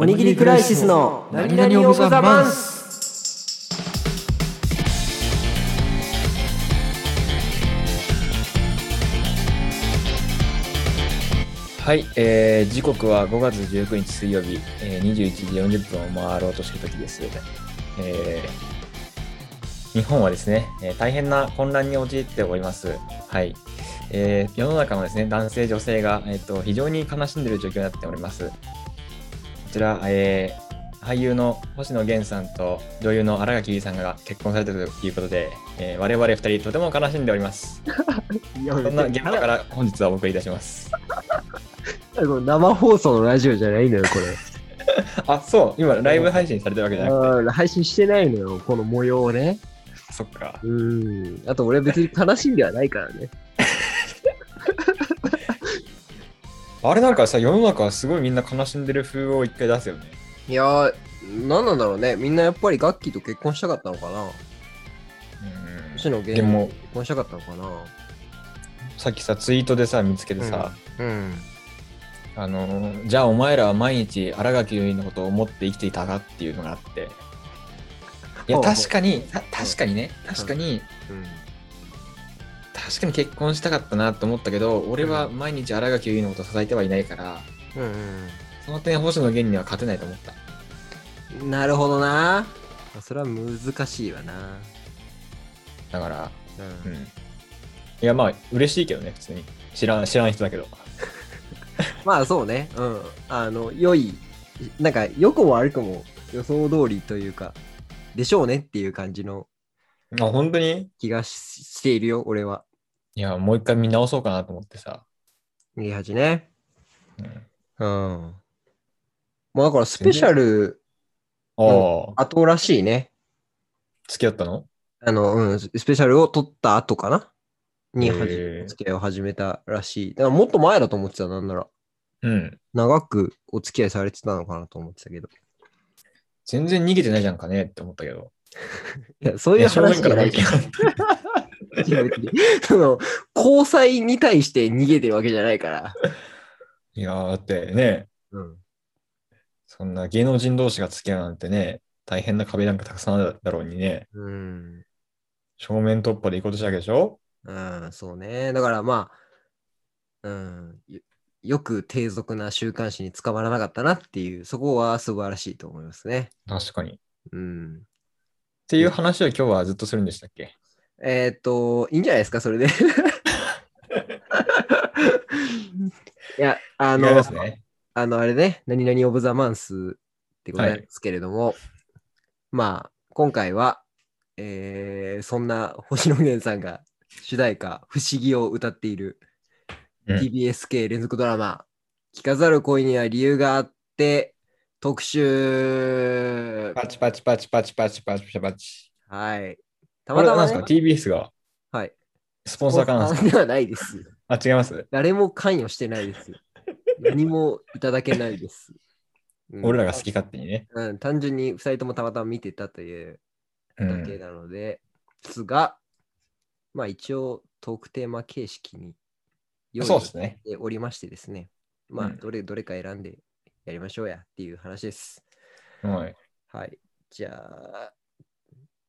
おにぎりクライシスの何々オブザマンスはい、えー、時刻は5月19日水曜日、えー、21時40分を回ろうとしている時です。えー、日本はですね、えー、大変な混乱に陥っております。はい。えー、世の中のですね、男性、女性が、えー、と非常に悲しんでいる状況になっております。こちら、えー、俳優の星野源さんと女優の新垣結衣さんが結婚されたということで、えー、我々二人とても悲しんでおります。そんな現場から本日はお送りいたします。生放送のラジオじゃないのよ、これ。あ、そう、今ライブ配信されてるわけじゃなくて。配信してないのよ、この模様をね。そっか。うん。あと俺別に悲しんではないからね。あれなんかさ、世の中はすごいみんな悲しんでる風を一回出すよね。いやー、何なんだろうね。みんなやっぱりガッキーと結婚したかったのかなうん星野源でもと結婚したかったのかなさっきさ、ツイートでさ、見つけてさ、うん。あのーじゃあお前らは毎日新垣結衣のことを思って生きていたかっていうのがあって。いや、ほうほう確かに、た確かにね、確かに、うん。確かに結婚したかったなと思ったけど、俺は毎日新垣結衣のことを支えてはいないから、うんその点星野源には勝てないと思った。うん。なるほどな。それは難しいわな。だから、う。うんん。いや、まあ、嬉しいけどね、普通に。知らん、知らん人だけど。まあそうね。うん。あの、良い、なんか良くも悪くも予想通りというか、でしょうねっていう感じのあ、本当に？気がししているよ、俺は。いや、もう一回見直そうかなと思ってさ。28ね。うん、うん。もうだからスペシャルああ、後らしいね。付き合ったの？あの、うん、スペシャルを撮った後かな？には付き合いを始めたらしい。だからもっと前だと思ってた、なんなら。うん。長くお付き合いされてたのかなと思ってたけど。全然逃げてないじゃんかねって思ったけど。いや、そういう話じゃない向き合って。いや別にその、交際に対して逃げてるわけじゃないから。いやー、だってね、うん。そんな芸能人同士が付き合うなんてね、大変な壁なんかたくさんあるだろうにね、うん。正面突破で行こうとしたわけでしょ？うん、そうね。だからまあ、うん、よよく低俗な週刊誌に捕まらなかったなっていう、そこは素晴らしいと思いますね。確かに。っうん。ていう話を今日はずっとするんでしたっけ？えーっと、いいんじゃないですか、それで。いや、あのね。あの、あれね、何々オブザマンスってございますけれども、まあ、今回は、えーそんな星野源さんが主題歌、不思議を歌っているうん TBS 系連続ドラマ、聞かざる恋には理由があって、特集パチパチパチパチパチパチパチパチ。はい。たこまたま、れは何ですかね、?TBS が？はい。スポンサーかなんですか？ではないです。あ、違います？誰も関与してないです。何もいただけないです。うん俺らが好き勝手にね。うん、単純に2人ともたまたま見てたといううん。だけなので、ですが、まあ一応トークテーマ形式に用意そうですね。しておりましてですね、まあうんどれどれか選んでやりましょうやっていう話です。はい。はい。じゃあ、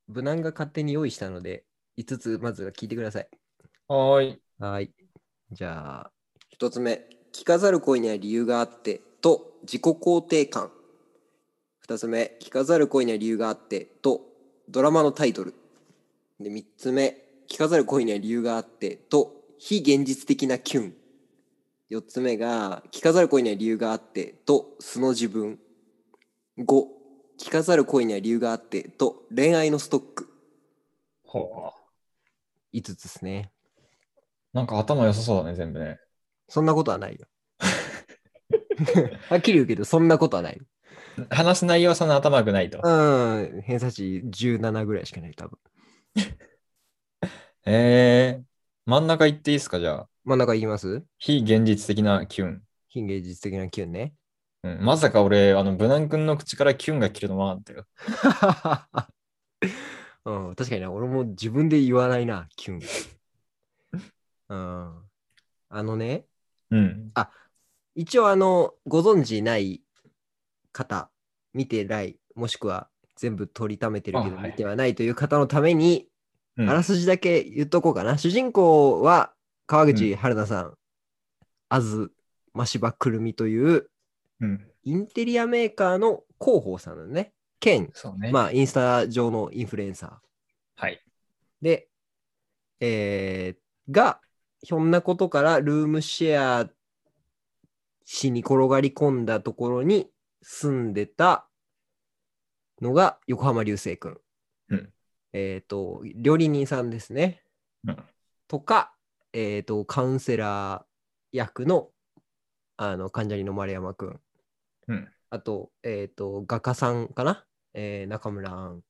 無難が勝手に用意したので、5つまずは聞いてください。はーい。はい。じゃあ、1つ目、聞かざる恋には理由があってと自己肯定感。2つ目、聞かざる恋には理由があってとドラマのタイトル。で、3つ目、聞かざる恋には理由があってと非現実的なキュン。4つ目が、聞かざる恋には理由があってと素の自分。5、聞かざる恋には理由があってと恋愛のストック。ほう。5つですね。なんか頭良さそうだね、全部ね。そんなことはないよ。はっきり言うけど、そんなことはない。話す内容はそんな頭良くないと。うん、偏差値17ぐらいしかない、多分。えー、真ん中行っていいですか、じゃあ。真ん中言います？非現実的なキュン。非現実的なキュンね。うん、まさか俺、あの、ブナン君の口からキュンが切るのはってよ。うん、確かにな、俺も自分で言わないな、キュン。うん、あのね、うん。一応あの、ご存知ない方、見てない、もしくは全部取りためてるけどあはい見てはないという方のために、うんあらすじだけ言っとこうかな。主人公は川口春奈さん、あずましばくるみといううん。インテリアメーカーの広報さんなのね。兼、そうね。まあ、インスタ上のインフルエンサー。はい。で、えーが、ひょんなことからルームシェアしに転がり込んだところに住んでたのが横浜流星君。うんえっ、と、料理人さんですね。うんとか、えっ、と、カウンセラー役の、あの、関ジャニの丸山君。うん。あと、えっ、と、画家さんかな、えー中村アン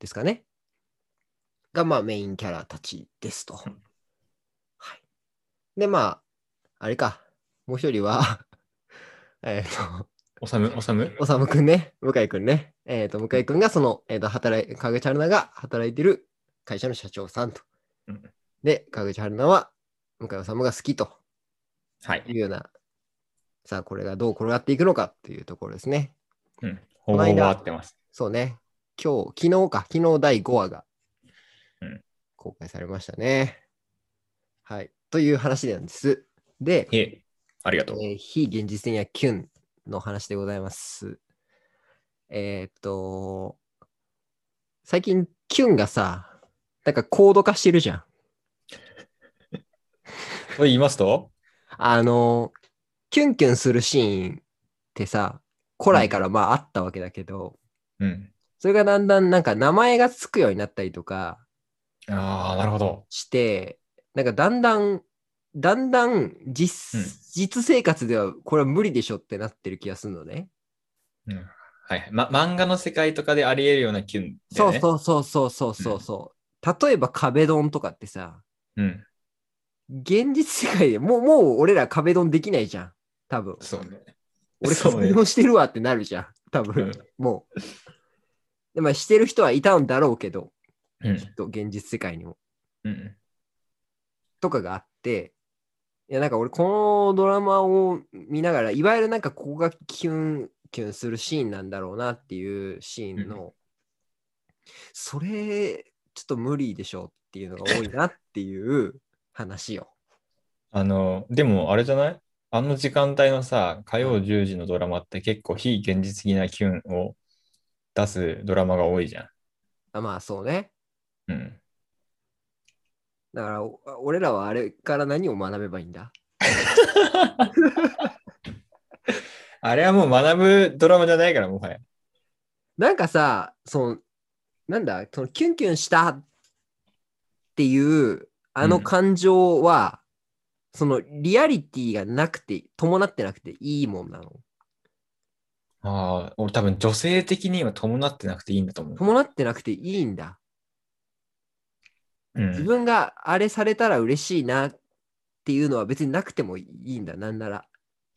ですかね？が、まあ、メインキャラたちですと。うんはい。で、まあ、あれか。もう一人は、えっと、おさむ、おさむ？おさむくんね、向井くんね。えっ、と、向井くんがその、えっ、と、働い、川口春奈が働いてる会社の社長さんと。うんで、川口春奈は向井治が好きとはい。いうような、さあ、これがどう転がっていくのかっていうところですね。うん。ほぼほぼ合ってます。そうね。今日、昨日か、昨日第5話がうん公開されましたね。はい。という話なんです。で、へえ、ありがとう。えー非現実的なキュンの話でございます。えーっと、最近キュンがさ、なんか高度化してるじゃん。これ言いますと？あの、キュンキュンするシーンってさ、古来からまああったわけだけど、うん。それがだんだんなんか名前がつくようになったりとかああ、なるほど。して、なんかだんだん、だんだん実,、うん実生活ではこれは無理でしょってなってる気がするのね。うん。はいはい。ま、漫画の世界とかであり得るようなキュン、そうう。そうそうそうそうそうそう、例えば壁ドンとかってさ、うん。現実世界でもう、もう俺ら壁ドンできないじゃん。多分。そうね。俺壁ドンしてるわってなるじゃん。多分。うんもう。でまあ、してる人はいたんだろうけど、うんきっと現実世界にも。うん。とかがあって、いや、なんか俺、このドラマを見ながら、いわゆるなんかここがキュンキュンするシーンなんだろうなっていうシーンの、それ、ちょっと無理でしょっていうのが多いなっていう話よ。あの、でもあれじゃない？あの時間帯のさ、火曜10時のドラマって結構非現実的なキュンを出すドラマが多いじゃあまあ、そうね。ん。うん。だから、お俺らはあれから何を学べばいいんだ？あれはもう学ぶドラマじゃないから、もはや。なんかさ、その、なんだ、そのキュンキュンしたっていう、あのうん感情は、そのリアリティがなくて、伴ってなくていいもんなの。ああ、俺多分女性的には伴ってなくていいんだと思う。伴ってなくていいんだ。うん自分があれされたら嬉しいなっていうのは別になくてもいいんだ、なんなら。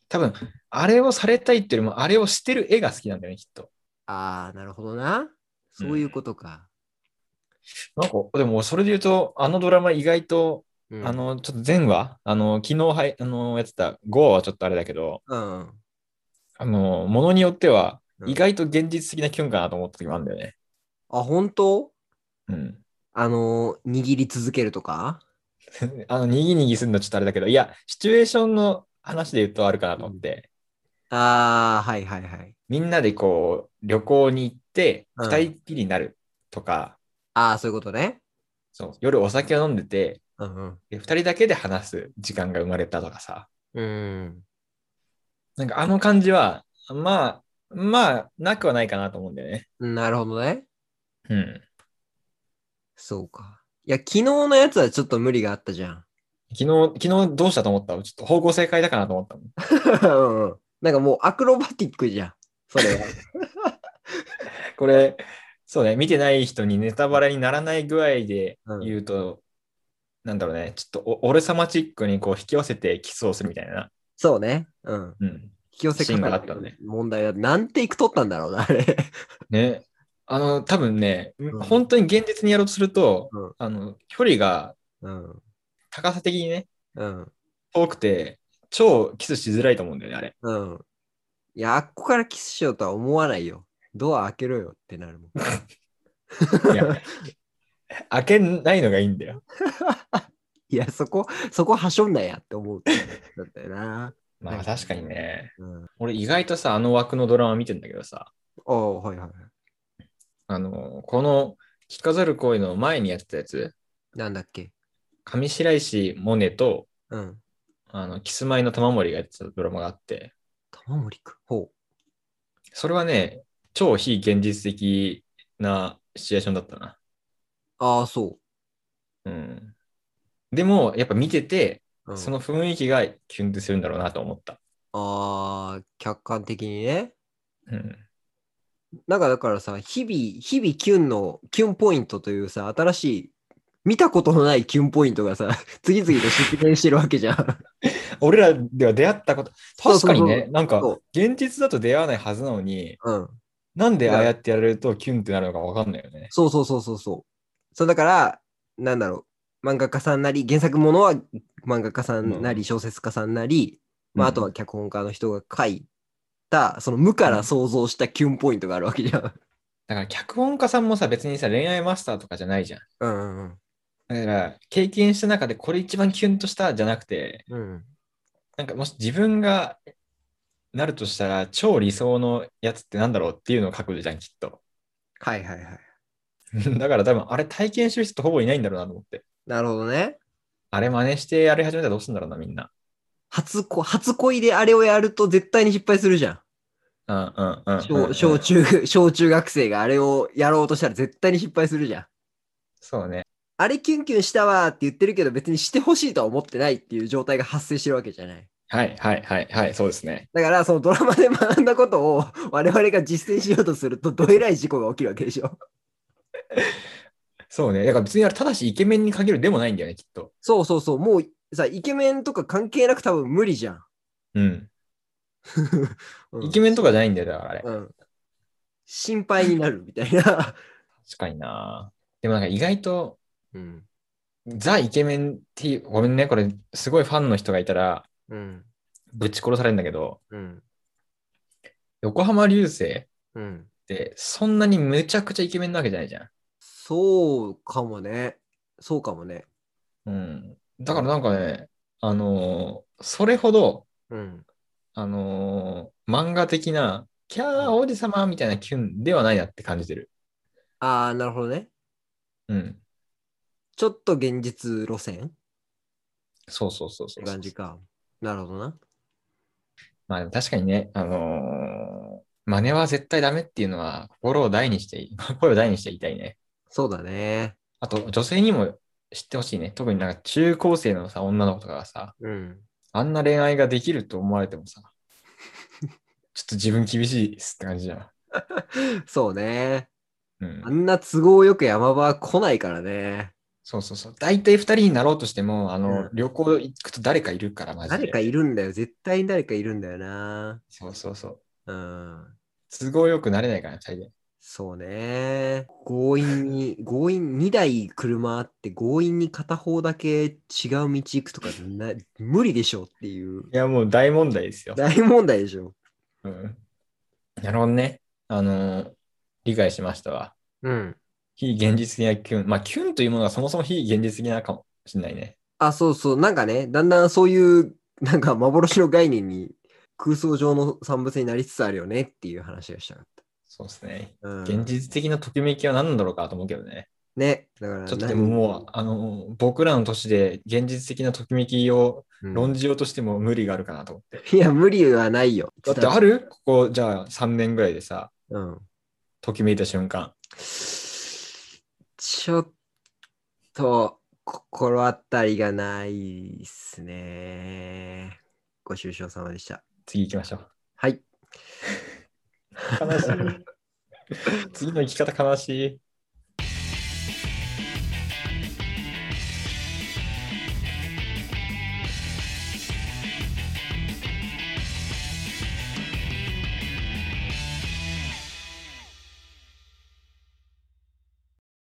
多分、あれをされたいっていうよりも、あれをしてる絵が好きなんだよね、きっと。ああ、なるほどな。そういうことか。なんか、でも、それで言うと、あのドラマ意外と、うんあ、の、ちょっと前話、あの、昨日はい、あの、やってた5話はちょっとあれだけど、うん。あの、ものによっては、うん意外と現実的なキュンかなと思った時もあるんだよね。あ、本当？うん。あの、握り続けるとか？あの、にぎにぎするのちょっとあれだけど、いや、シチュエーションの話で言うとあるかなと思って、ああ、はいはいはい。みんなでこう、旅行に行って、うん二人っきりになるとか、ああ、そういうことね。そう、夜お酒を飲んでて、うんうん。で二人だけで話す時間が生まれたとかさ、うん。なんかあの感じは、まあ、まあ、なくはないかなと思うんだよね。なるほどね。うん。そうか。いや、昨日のやつはちょっと無理があったじゃん。昨日、昨日どうしたと思った？ちょっと方向正解だかなと思ったもん。うんうんなんかもうアクロバティックじゃん。それは。これ、そうね、見てない人にネタバレにならない具合で言うと、なんだろうね、ちょっとお俺様チックにこう引き寄せてキスをするみたいな。そうね。うん。うん。引き寄せシーンがあ方ったのね問題は何テイク取ったんだろうな、あれ。ね。あの、多分ね、ん本当に現実にやろうとすると、うんあの、距離がうん。高さ的にね、うん。遠くて、超キスしづらいと思うんだよね、あれ。うん。いや、あっこからキスしようとは思わないよ。ドア開けろよってなるもん。いや、開けないのがいいんだよ。いや、そこ、そこはしょんなやって思う。だったよな。まあ確かにね。うん。俺意外とさ、あの枠のドラマ見てんだけどさ、ああ、はいはいはい。あの、この聞かざる恋の前にやってたやつ、なんだっけ？上白石萌音と、うん。あの、キスマイの玉森がやってたドラマがあって、玉森くん？ほそれはね、超非現実的なシチュエーションだったな。う。ああ、そうん。でも、やっぱ見てて、う。うん、その雰囲気がキュンとするんだろうなと思った。ああ、客観的にね。うん。なんかだからさ、日々、日々キュンの、キュンポイントというさ、新しい、見たことのないキュンポイントがさ、次々と出現してるわけじゃん。俺らでは出会ったこと、そうそうそう確かにね、なんか現実だと出会わないはずなのに、うん。なんでああやってやられるとキュンってなるのかわかんないよね。そうそうそうそうそう。そうだから、なんだろう、漫画家さんなり、原作ものは漫画家さんなり、小説家さんなり、まあ、あとは脚本家の人が書いた、その無から想像したキュンポイントがあるわけじゃん。だから脚本家さんもさ、別にさ、恋愛マスターとかじゃないじゃん。うんうんだから、経験した中でこれ一番キュンとしたじゃなくて、うん。うん。なんかもし自分がなるとしたら、超理想のやつってなんだろうっていうのを書くじゃん、きっと。はいはいはい。だから多分、あれ体験してる人ってほぼいないんだろうなと思って。なるほどね。あれ真似してやり始めたらどうするんだろうな、みんな。初恋、初恋であれをやると絶対に失敗するじゃん。うんうんうんうん、小小中、小中学生があれをやろうとしたら絶対に失敗するじゃん。そうね。あれキュンキュンしたわーって言ってるけど別にしてほしいとは思ってないっていう状態が発生してるわけじゃない。はいはいはいはい、そうですね。だからそのドラマで学んだことを我々が実践しようとするとどえらい事故が起きるわけでしょ。そうね。だから別にあれ、ただしイケメンに限るでもないんだよね、きっと。そうそうそう。もうさ、イケメンとか関係なく多分無理じゃん。うん。うんイケメンとかじゃないんだよ、だからあれ。うん。心配になるみたいな。確かにな。でもなんか意外と、うん。ザ・イケメンっていう、ごめんね、これ、すごいファンの人がいたら、うん。ぶち殺されるんだけど、うん。横浜流星うん。そうかもね。そうかもね。うん。だからなんかね、あのーそれほど、うん。あのー漫画的な、キャー王子様みたいなキュンではないなって感じてる。ああ、なるほどね。うん。ちょっと現実路線？っそうそうそうそてう。感じか。なるほどな。まあでも確かにね、あのー真似は絶対ダメっていうのは心を大にして、声を大にして言いたいね。そうだね。あと女性にも知ってほしいね。特になんか中高生のさ、女の子とかがさ、うん。あんな恋愛ができると思われてもさ、ちょっと自分厳しいですって感じじゃん。そうね。うんあ。んな都合よく山場は来ないからね。そうそうそう。大体二人になろうとしても、あの、うん旅行行くと誰かいるから、マジで。誰かいるんだよ。絶対に誰かいるんだよな。そうそうそう。うん。都合よくなれないから、二人で。そうね。強引に、強引、2台車あって強引に片方だけ違う道行くとかな無理でしょっていういや、もう大問題ですよ。大問題でしょ。うん。なるほどね。あのー理解しましたわ。うん。非現実的なキュン。まあ、キュンというものがそもそも非現実的なかもしれないね。あ、そうそう。なんかね、だんだんそういう、なんか幻の概念に空想上の産物になりつつあるよねっていう話がしたかっそうですね。た。うん、現実的なときめきは何なんだろうかと思うけどね。ね。だからちょっとでももう、あのー僕らの年で現実的なときめきをうん論じようとしても無理があるかなと思って。いや、無理はないよ。だってある？ここ、じゃあ3年ぐらいでさ、うん。ときめいた瞬間。ちょっと心当たりがないっすね。ご愁傷様でした。次行きましょう。はい。悲しい。次の生き方悲しい。